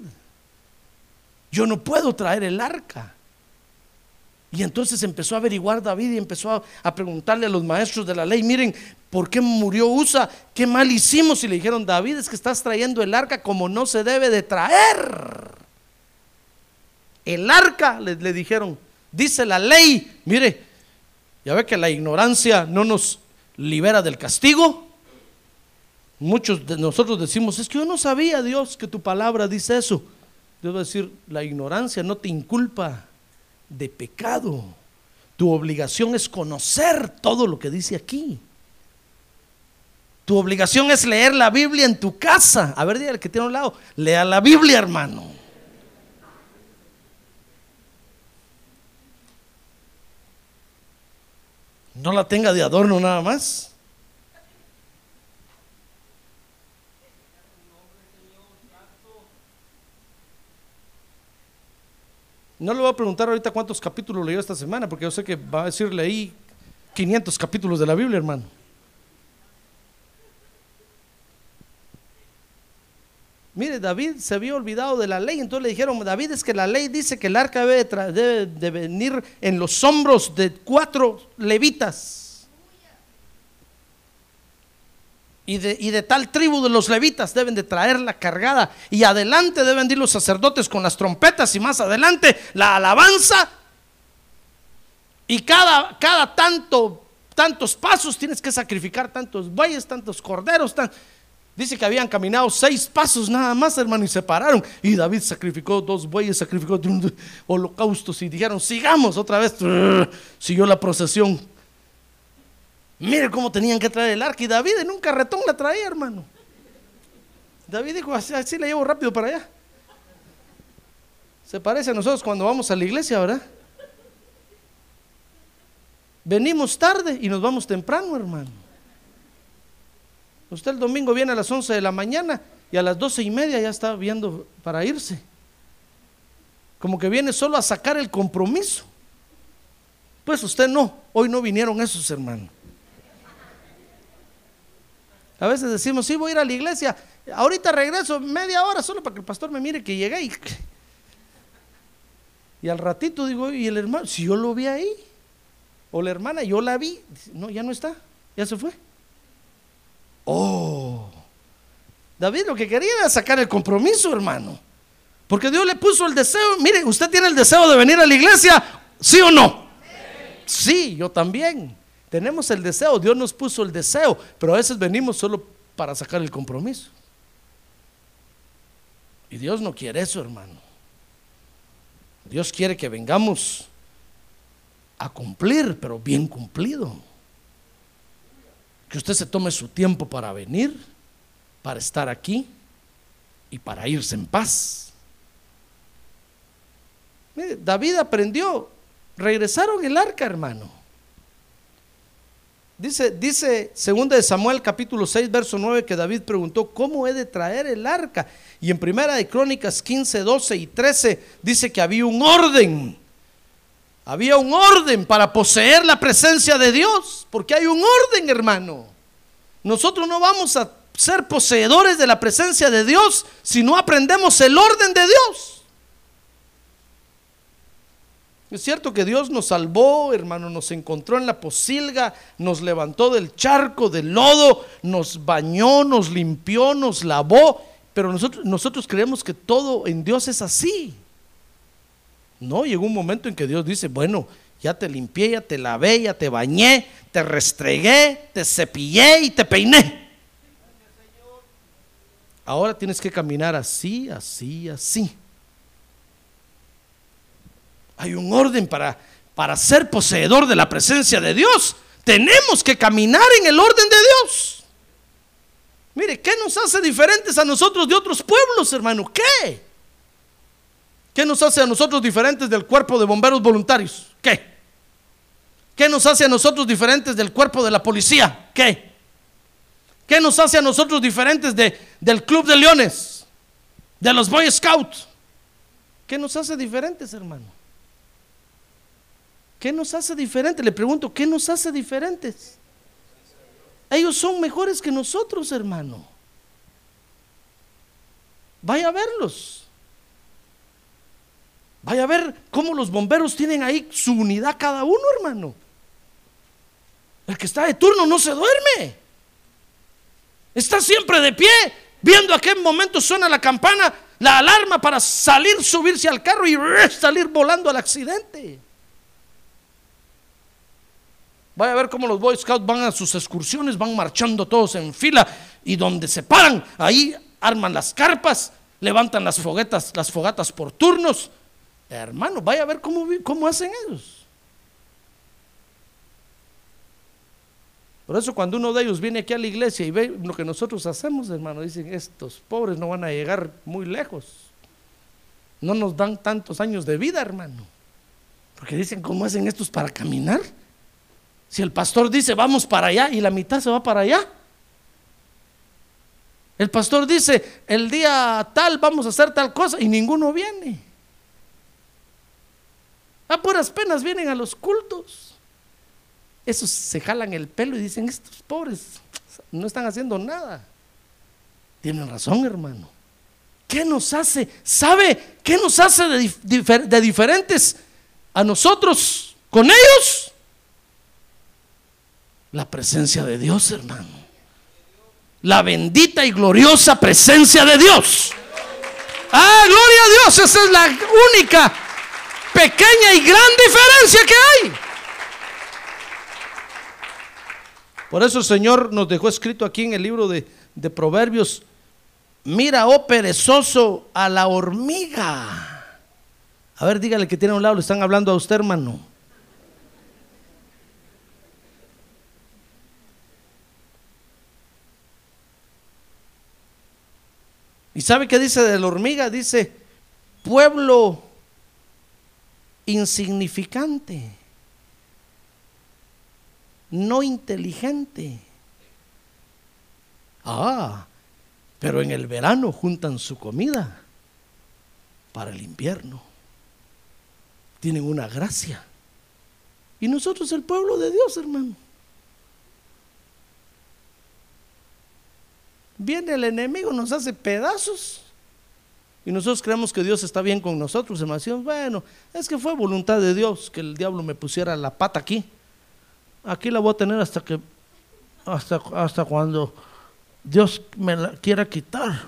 Yo no puedo traer el arca. Y entonces empezó a averiguar David y empezó a, preguntarle a los maestros de la ley, miren, ¿por qué murió Usa? ¿Qué mal hicimos? Y le dijeron, David, es que estás trayendo el arca como no se debe de traer. El arca, le, le dijeron, dice la ley, mire, ya ve que la ignorancia no nos libera del castigo. Muchos de nosotros decimos, es que yo no sabía, Dios, que tu palabra dice eso. Dios va a decir, la ignorancia no te inculpa de pecado. Tu obligación es conocer todo lo que dice aquí. Tu obligación es leer la Biblia en tu casa. A ver, dígale que tiene a un lado, lea la Biblia, hermano. No la tenga de adorno nada más. No le voy a preguntar ahorita cuántos capítulos leyó esta semana, porque yo sé que va a decir leí 500 capítulos de la Biblia, hermano. Mire, David se había olvidado de la ley, entonces le dijeron, David es que la ley dice que el arca debe de, debe de venir en los hombros de cuatro levitas. Y de, y de, tal tribu de los levitas deben de traerla cargada. Y adelante deben de ir los sacerdotes con las trompetas y más adelante la alabanza. Y cada, cada tanto, tantos pasos tienes que sacrificar tantos bueyes, tantos corderos. Tan... Dice que habían caminado seis pasos nada más, hermano, y se pararon. Y David sacrificó dos bueyes, sacrificó holocaustos y dijeron, sigamos otra vez. Siguió la procesión. Mire cómo tenían que traer el arca. Y David en un carretón la traía, hermano. David dijo, así, así la llevo rápido para allá. Se parece a nosotros cuando vamos a la iglesia, ¿verdad? Venimos tarde y nos vamos temprano, hermano. Usted el domingo viene a las 11 de la mañana y a las doce y media ya está viendo para irse. Como que viene solo a sacar el compromiso. Pues usted no, hoy no vinieron esos hermanos. A veces decimos, sí, voy a ir a la iglesia, ahorita regreso media hora solo para que el pastor me mire que llegué. Y, y al ratito digo, ¿y el hermano? Si yo lo vi ahí, o la hermana, yo la vi, no, ya no está, ya se fue. Oh, David lo que quería era sacar el compromiso, hermano. Porque Dios le puso el deseo. Mire, usted tiene el deseo de venir a la iglesia, ¿sí o no? Sí, sí yo también. Tenemos el deseo, Dios nos puso el deseo, pero a veces venimos solo para sacar el compromiso. Y Dios no quiere eso, hermano. Dios quiere que vengamos a cumplir, pero bien cumplido. Que usted se tome su tiempo para venir, para estar aquí y para irse en paz. Mire, David aprendió, regresaron el arca, hermano. Dice, dice 2 de Samuel capítulo 6, verso 9, que David preguntó, ¿cómo he de traer el arca? Y en primera de Crónicas 15, 12 y 13 dice que había un orden. Había un orden para poseer la presencia de Dios, porque hay un orden, hermano. Nosotros no vamos a ser poseedores de la presencia de Dios si no aprendemos el orden de Dios. Es cierto que Dios nos salvó, hermano, nos encontró en la posilga, nos levantó del charco, del lodo, nos bañó, nos limpió, nos lavó, pero nosotros, nosotros creemos que todo en Dios es así. No, llegó un momento en que Dios dice, bueno, ya te limpié, ya te lavé, ya te bañé, te restregué, te cepillé y te peiné. Ahora tienes que caminar así, así, así. Hay un orden para, para ser poseedor de la presencia de Dios. Tenemos que caminar en el orden de Dios. Mire, ¿qué nos hace diferentes a nosotros de otros pueblos, hermano? ¿Qué? ¿Qué nos hace a nosotros diferentes del cuerpo de bomberos voluntarios? ¿Qué? ¿Qué nos hace a nosotros diferentes del cuerpo de la policía? ¿Qué? ¿Qué nos hace a nosotros diferentes de, del Club de Leones? De los Boy Scouts? ¿Qué nos hace diferentes, hermano? ¿Qué nos hace diferentes? Le pregunto, ¿qué nos hace diferentes? Ellos son mejores que nosotros, hermano. Vaya a verlos. Vaya a ver cómo los bomberos tienen ahí su unidad cada uno, hermano. El que está de turno no se duerme. Está siempre de pie, viendo a qué momento suena la campana, la alarma para salir, subirse al carro y salir volando al accidente. Vaya a ver cómo los Boy Scouts van a sus excursiones, van marchando todos en fila y donde se paran, ahí arman las carpas, levantan las foguetas, las fogatas por turnos. Hermano, vaya a ver cómo, cómo hacen ellos. Por eso cuando uno de ellos viene aquí a la iglesia y ve lo que nosotros hacemos, hermano, dicen, estos pobres no van a llegar muy lejos. No nos dan tantos años de vida, hermano. Porque dicen, ¿cómo hacen estos para caminar? Si el pastor dice, vamos para allá y la mitad se va para allá. El pastor dice, el día tal vamos a hacer tal cosa y ninguno viene. A puras penas vienen a los cultos. Esos se jalan el pelo y dicen, estos pobres no están haciendo nada. Tienen razón, hermano. ¿Qué nos hace? ¿Sabe qué nos hace de, de diferentes a nosotros con ellos? La presencia de Dios, hermano. La bendita y gloriosa presencia de Dios. Ah, gloria a Dios. Esa es la única pequeña y gran diferencia que hay. Por eso el Señor nos dejó escrito aquí en el libro de, de Proverbios, mira, oh perezoso, a la hormiga. A ver, dígale que tiene a un lado, le están hablando a usted, hermano. ¿Y sabe qué dice de la hormiga? Dice, pueblo insignificante, no inteligente. Ah, pero en el verano juntan su comida para el invierno. Tienen una gracia. Y nosotros el pueblo de Dios, hermano. Viene el enemigo, nos hace pedazos. Y nosotros creemos que Dios está bien con nosotros, hermanos. Bueno, es que fue voluntad de Dios que el diablo me pusiera la pata aquí. Aquí la voy a tener hasta que, hasta, hasta cuando Dios me la quiera quitar.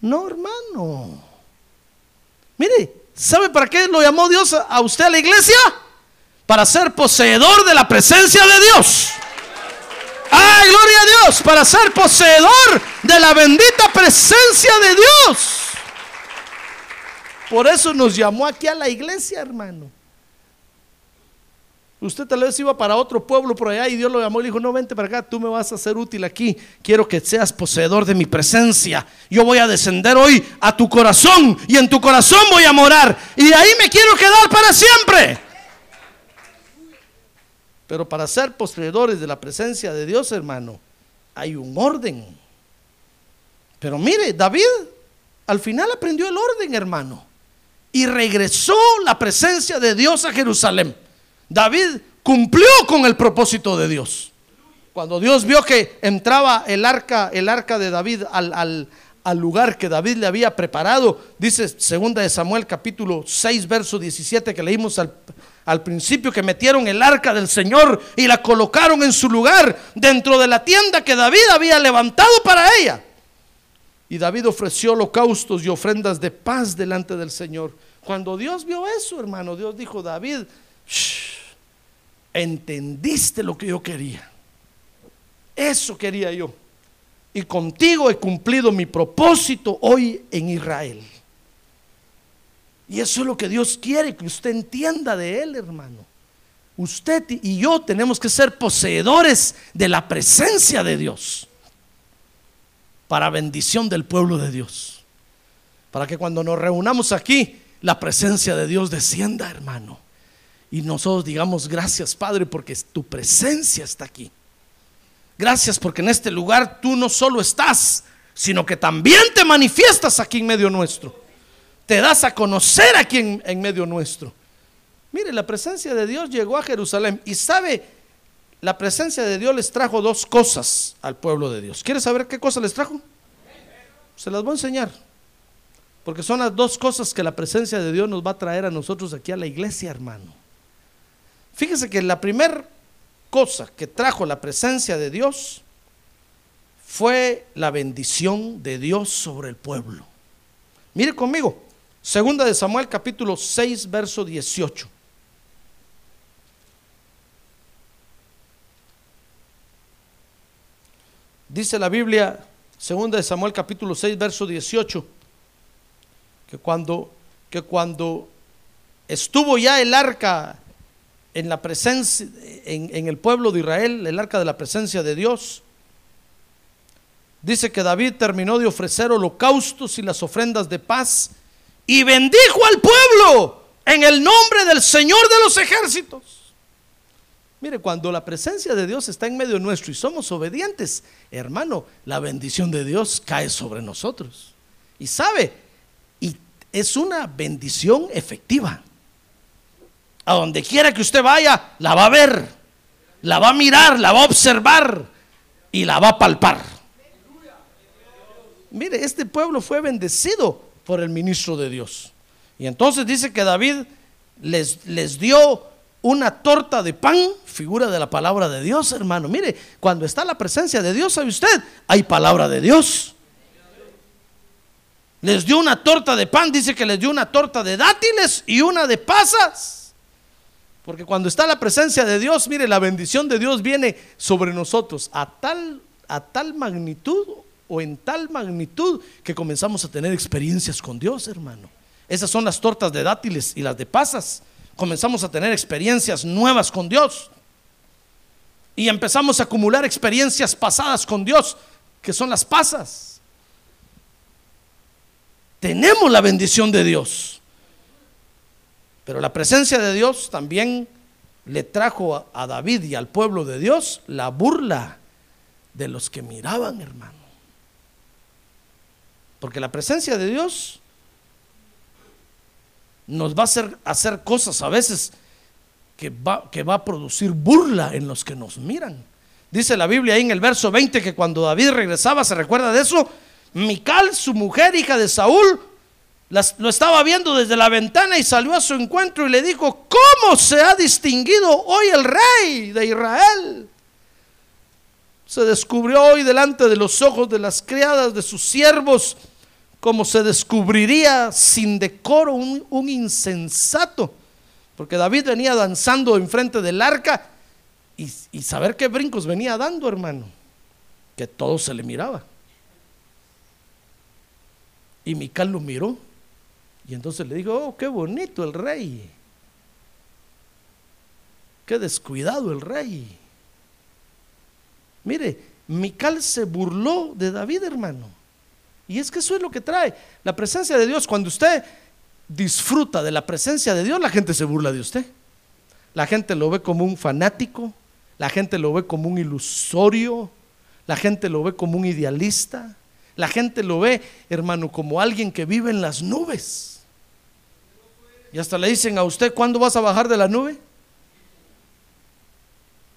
No, hermano. Mire, ¿sabe para qué lo llamó Dios a usted a la iglesia? Para ser poseedor de la presencia de Dios. ¡Ay, gloria a Dios! Para ser poseedor de la bendita presencia de Dios. Por eso nos llamó aquí a la iglesia, hermano. Usted tal vez iba para otro pueblo por allá y Dios lo llamó y dijo, no, vente para acá, tú me vas a ser útil aquí. Quiero que seas poseedor de mi presencia. Yo voy a descender hoy a tu corazón y en tu corazón voy a morar. Y ahí me quiero quedar para siempre. Pero para ser poseedores de la presencia de Dios, hermano, hay un orden. Pero mire, David al final aprendió el orden, hermano. Y regresó la presencia de Dios a Jerusalén. David cumplió con el propósito de Dios. Cuando Dios vio que entraba el arca, el arca de David al, al lugar que David le había preparado, dice segunda de Samuel capítulo 6 verso 17 que leímos al, al principio que metieron el arca del Señor y la colocaron en su lugar dentro de la tienda que David había levantado para ella. Y David ofreció holocaustos y ofrendas de paz delante del Señor. Cuando Dios vio eso, hermano, Dios dijo, David, entendiste lo que yo quería. Eso quería yo. Y contigo he cumplido mi propósito hoy en Israel. Y eso es lo que Dios quiere que usted entienda de Él, hermano. Usted y yo tenemos que ser poseedores de la presencia de Dios para bendición del pueblo de Dios. Para que cuando nos reunamos aquí, la presencia de Dios descienda, hermano. Y nosotros digamos gracias, Padre, porque tu presencia está aquí. Gracias porque en este lugar tú no solo estás, sino que también te manifiestas aquí en medio nuestro. te das a conocer aquí en, en medio nuestro. Mire, la presencia de Dios llegó a Jerusalén y sabe, la presencia de Dios les trajo dos cosas al pueblo de Dios. ¿Quiere saber qué cosa les trajo? Se las voy a enseñar. Porque son las dos cosas que la presencia de Dios nos va a traer a nosotros aquí a la iglesia, hermano. Fíjese que la primera cosa que trajo la presencia de Dios fue la bendición de Dios sobre el pueblo. Mire conmigo, segunda de Samuel capítulo 6, verso 18. Dice la Biblia, segunda de Samuel capítulo 6, verso 18, que cuando, que cuando estuvo ya el arca en la presencia, en, el pueblo de Israel, el arca de la presencia de Dios, dice que David terminó de ofrecer holocaustos y las ofrendas de paz y bendijo al pueblo en el nombre del Señor de los ejércitos. Mire, cuando la presencia de Dios está en medio nuestro y somos obedientes, hermano, la bendición de Dios cae sobre nosotros. Y sabe, y es una bendición efectiva. A donde quiera que usted vaya, la va a ver, la va a mirar, la va a observar y la va a palpar. Mire, este pueblo fue bendecido por el ministro de Dios. Y entonces dice que David les, les dio una torta de pan, figura de la palabra de Dios, hermano. Mire, cuando está la presencia de Dios, ¿sabe usted? Hay palabra de Dios. Les dio una torta de pan, dice que les dio una torta de dátiles y una de pasas. Porque cuando está la presencia de Dios, mire, la bendición de Dios viene sobre nosotros a tal, a tal magnitud o en tal magnitud que comenzamos a tener experiencias con Dios, hermano. Esas son las tortas de dátiles y las de pasas comenzamos a tener experiencias nuevas con Dios. Y empezamos a acumular experiencias pasadas con Dios, que son las pasas. Tenemos la bendición de Dios. Pero la presencia de Dios también le trajo a, David y al pueblo de Dios la burla de los que miraban, hermano. Porque la presencia de Dios nos va a hacer, hacer cosas a veces que va, que va a producir burla en los que nos miran. Dice la Biblia ahí en el verso 20 que cuando David regresaba, ¿se recuerda de eso? Mical, su mujer, hija de Saúl, lo estaba viendo desde la ventana y salió a su encuentro y le dijo, ¿cómo se ha distinguido hoy el rey de Israel? Se descubrió hoy delante de los ojos de las criadas de sus siervos como se descubriría sin decoro un, insensato. Porque David venía danzando enfrente del arca y, y, saber qué brincos venía dando, hermano. Que todo se le miraba. Y Mical lo miró. Y entonces le dijo, oh, qué bonito el rey. Qué descuidado el rey. Mire, Mical se burló de David, hermano. Y es que eso es lo que trae la presencia de Dios. Cuando usted disfruta de la presencia de Dios, la gente se burla de usted. La gente lo ve como un fanático, la gente lo ve como un ilusorio, la gente lo ve como un idealista, la gente lo ve, hermano, como alguien que vive en las nubes. Y hasta le dicen a usted, ¿cuándo vas a bajar de la nube?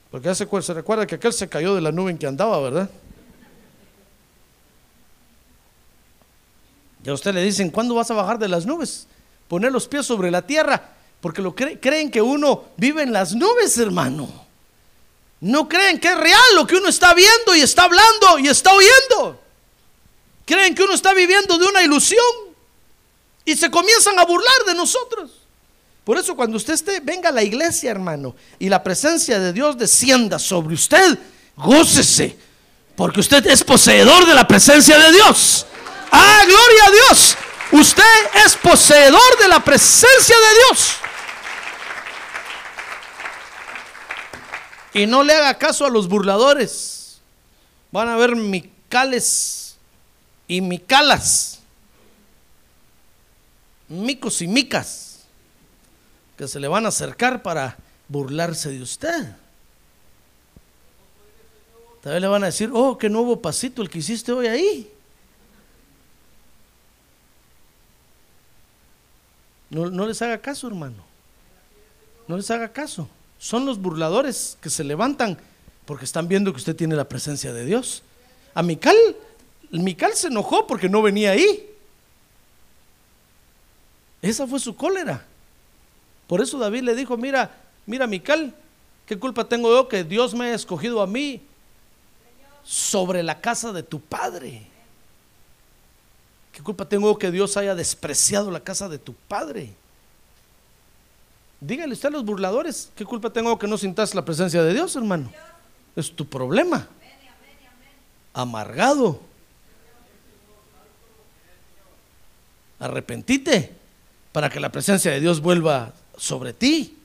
Porque ya se, se recuerda que aquel se cayó de la nube en que andaba, ¿verdad? Y a usted le dicen, ¿cuándo vas a bajar de las nubes? Poner los pies sobre la tierra, porque lo creen que uno vive en las nubes, hermano. No creen que es real lo que uno está viendo y está hablando y está oyendo. Creen que uno está viviendo de una ilusión y se comienzan a burlar de nosotros. Por eso cuando usted esté, venga a la iglesia, hermano, y la presencia de Dios descienda sobre usted, gócese, porque usted es poseedor de la presencia de Dios. Ah, gloria a Dios. Usted es poseedor de la presencia de Dios. Y no le haga caso a los burladores. Van a ver micales y micalas. Micos y micas. Que se le van a acercar para burlarse de usted. Tal le van a decir, oh, qué nuevo pasito el que hiciste hoy ahí. No, no les haga caso, hermano. No les haga caso. Son los burladores que se levantan porque están viendo que usted tiene la presencia de Dios. A Mical, Mical se enojó porque no venía ahí. Esa fue su cólera. Por eso David le dijo, mira, mira Mical, ¿qué culpa tengo yo que Dios me haya escogido a mí sobre la casa de tu padre? ¿Qué culpa tengo yo que Dios haya despreciado la casa de tu padre? Dígale usted a los burladores, ¿qué culpa tengo yo que no sintas la presencia de Dios, hermano? Es tu problema. Amargado. Arrepentite para que la presencia de Dios vuelva sobre ti.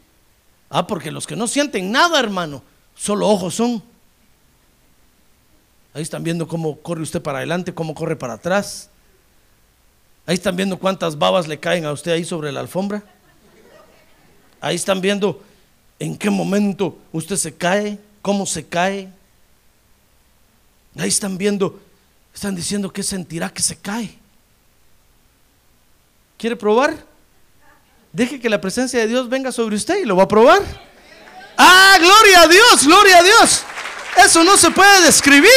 Ah, porque los que no sienten nada, hermano, solo ojos son. Ahí están viendo cómo corre usted para adelante, cómo corre para atrás. Ahí están viendo cuántas babas le caen a usted ahí sobre la alfombra. Ahí están viendo en qué momento usted se cae, cómo se cae. Ahí están viendo, están diciendo que sentirá que se cae. ¿Quiere probar? Deje que la presencia de Dios venga sobre usted y lo va a probar. Ah, gloria a Dios, gloria a Dios. Eso no se puede describir.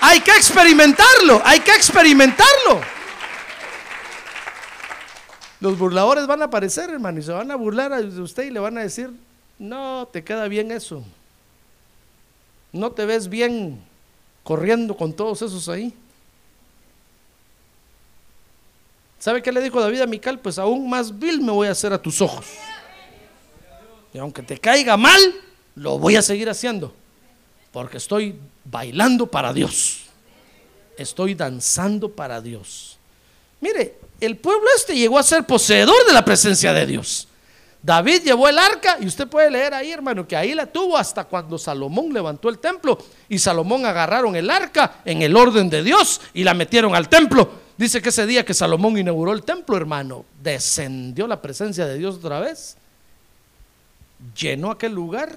Hay que experimentarlo, hay que experimentarlo. Los burladores van a aparecer, hermano, y se van a burlar de usted y le van a decir, no, te queda bien eso. No te ves bien corriendo con todos esos ahí. ¿Sabe qué le dijo David a Mical? Pues aún más vil me voy a hacer a tus ojos. Y aunque te caiga mal, lo voy a seguir haciendo. Porque estoy bailando para Dios. Estoy danzando para Dios. Mire, el pueblo este llegó a ser poseedor de la presencia de Dios. David llevó el arca y usted puede leer ahí, hermano, que ahí la tuvo hasta cuando Salomón levantó el templo y Salomón agarraron el arca en el orden de Dios y la metieron al templo. Dice que ese día que Salomón inauguró el templo, hermano, descendió la presencia de Dios otra vez, llenó aquel lugar.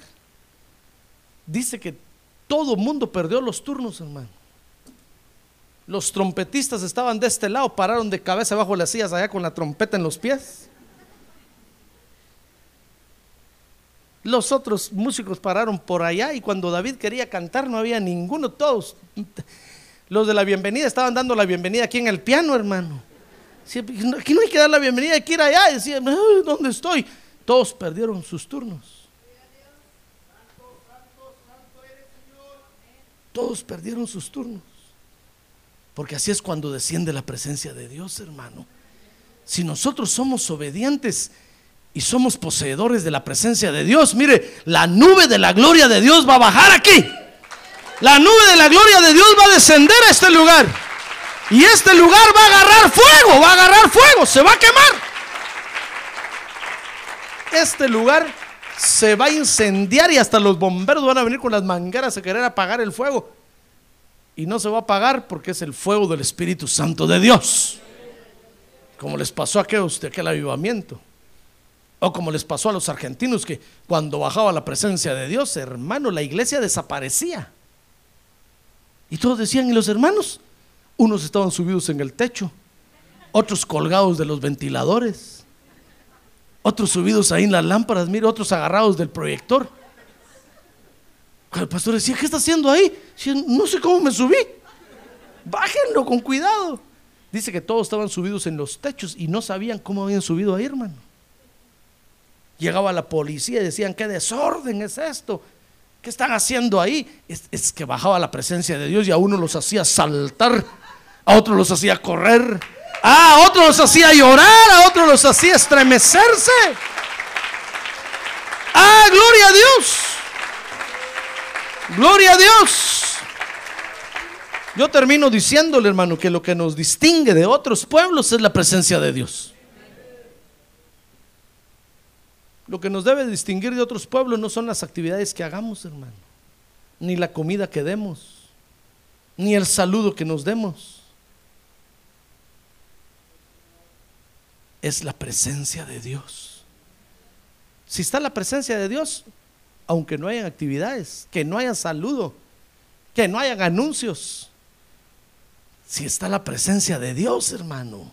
Dice que todo mundo perdió los turnos, hermano. Los trompetistas estaban de este lado, pararon de cabeza bajo las sillas allá con la trompeta en los pies. Los otros músicos pararon por allá y cuando David quería cantar no había ninguno, todos. Los de la bienvenida estaban dando la bienvenida aquí en el piano, hermano. Aquí no hay que dar la bienvenida, hay que ir allá. Y decían, ¿dónde estoy? Todos perdieron sus turnos. Todos perdieron sus turnos. Porque así es cuando desciende la presencia de Dios, hermano. Si nosotros somos obedientes y somos poseedores de la presencia de Dios, mire, la nube de la gloria de Dios va a bajar aquí. La nube de la gloria de Dios va a descender a este lugar. Y este lugar va a agarrar fuego, va a agarrar fuego, se va a quemar. Este lugar se va a incendiar y hasta los bomberos van a venir con las mangueras a querer apagar el fuego. Y no se va a apagar porque es el fuego del Espíritu Santo de Dios. Como les pasó a aquellos de aquel avivamiento. O como les pasó a los argentinos que cuando bajaba la presencia de Dios, hermano, la iglesia desaparecía. Y todos decían, ¿y los hermanos? Unos estaban subidos en el techo, otros colgados de los ventiladores, otros subidos ahí en las lámparas, mire, otros agarrados del proyector. El pastor decía, ¿qué está haciendo ahí? no sé cómo me subí. Bájenlo con cuidado. Dice que todos estaban subidos en los techos y no sabían cómo habían subido ahí, hermano. Llegaba la policía y decían, ¿qué desorden es esto? ¿Qué están haciendo ahí? Es, que bajaba la presencia de Dios y a uno los hacía saltar, a otros los hacía correr, a otros los hacía llorar, a otros los hacía estremecerse. Ah, gloria a Dios. Gloria a Dios. Yo termino diciéndole, hermano, que lo que nos distingue de otros pueblos es la presencia de Dios. Lo que nos debe distinguir de otros pueblos no son las actividades que hagamos, hermano, ni la comida que demos, ni el saludo que nos demos. Es la presencia de Dios. Si está la presencia de Dios, aunque no hayan actividades, que no haya saludo, que no hayan anuncios, si está la presencia de Dios, hermano,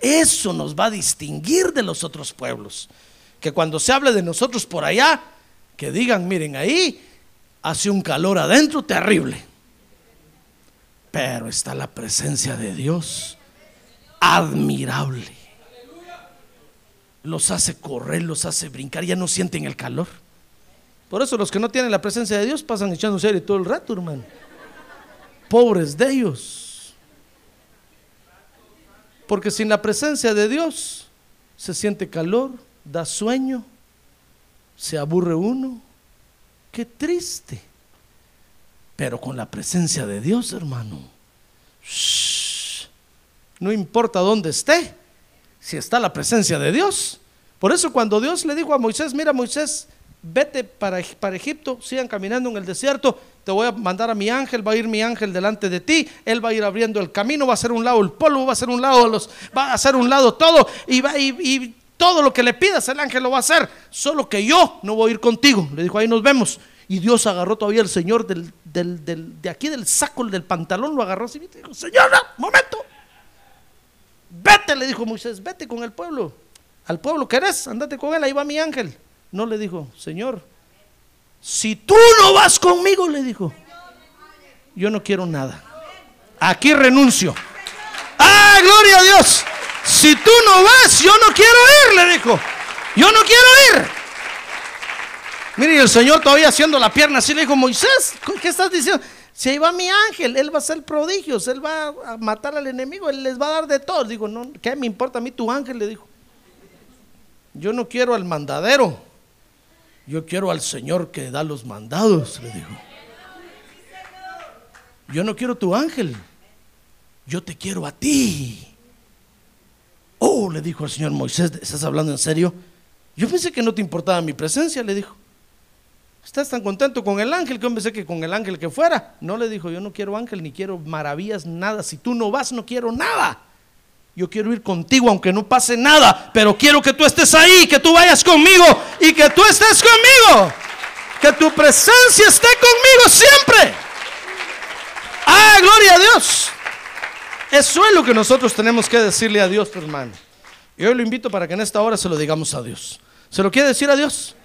Eso nos va a distinguir de los otros pueblos. Que cuando se hable de nosotros por allá, que digan, miren, ahí hace un calor adentro terrible. Pero está la presencia de Dios admirable. Los hace correr, los hace brincar, ya no sienten el calor. Por eso los que no tienen la presencia de Dios pasan echando serie todo el rato, hermano. Pobres de ellos. Porque sin la presencia de Dios se siente calor, da sueño, se aburre uno. Qué triste. Pero con la presencia de Dios, hermano, no importa dónde esté, si está la presencia de Dios. Por eso cuando Dios le dijo a Moisés, mira Moisés, vete para, para Egipto, sigan caminando en el desierto, te voy a mandar a mi ángel, va a ir mi ángel delante de ti, él va a ir abriendo el camino, va a ser un lado el polvo, va a ser un lado los, va a hacer un lado todo, y, va, y, todo lo que le pidas el ángel lo va a hacer, solo que yo no voy a ir contigo. Le dijo, ahí nos vemos. Y Dios agarró todavía el Señor del, de aquí del saco del pantalón, lo agarró así y dijo, Señor, momento. Vete, le dijo Moisés, vete con el pueblo. Al pueblo querés, andate con él, ahí va mi ángel. No le dijo, Señor, si tú no vas conmigo, le dijo, yo no quiero nada. Aquí renuncio. ¡Ah, gloria a Dios! Si tú no vas, yo no quiero ir, le dijo. Yo no quiero ir. Mire, el Señor todavía haciendo la pierna así le dijo, Moisés, ¿qué estás diciendo? Si ahí va mi ángel, él va a hacer prodigios, él va a matar al enemigo, él les va a dar de todo. Digo, no, ¿qué me importa a mí tu ángel? Le dijo. Yo no quiero al mandadero, yo quiero al Señor que da los mandados, le dijo. Yo no quiero tu ángel, yo te quiero a ti. Oh, le dijo al Señor Moisés, ¿estás hablando en serio? Yo pensé que no te importaba mi presencia, le dijo. ¿Estás tan contento con el ángel que yo pensé que con el ángel que fuera? No le dijo, yo no quiero ángel ni quiero maravillas, nada. Si tú no vas, no quiero nada. Yo quiero ir contigo aunque no pase nada, pero quiero que tú estés ahí, que tú vayas conmigo y que tú estés conmigo. Que tu presencia esté conmigo siempre. Ah, gloria a Dios. Eso es lo que nosotros tenemos que decirle a Dios, hermano. Y hoy lo invito para que en esta hora se lo digamos a Dios. ¿Se lo quiere decir a Dios?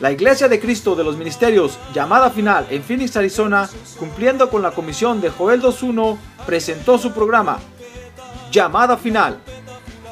La Iglesia de Cristo de los Ministerios, llamada final en Phoenix, Arizona, cumpliendo con la comisión de Joel 2.1, presentó su programa, Llamada Final.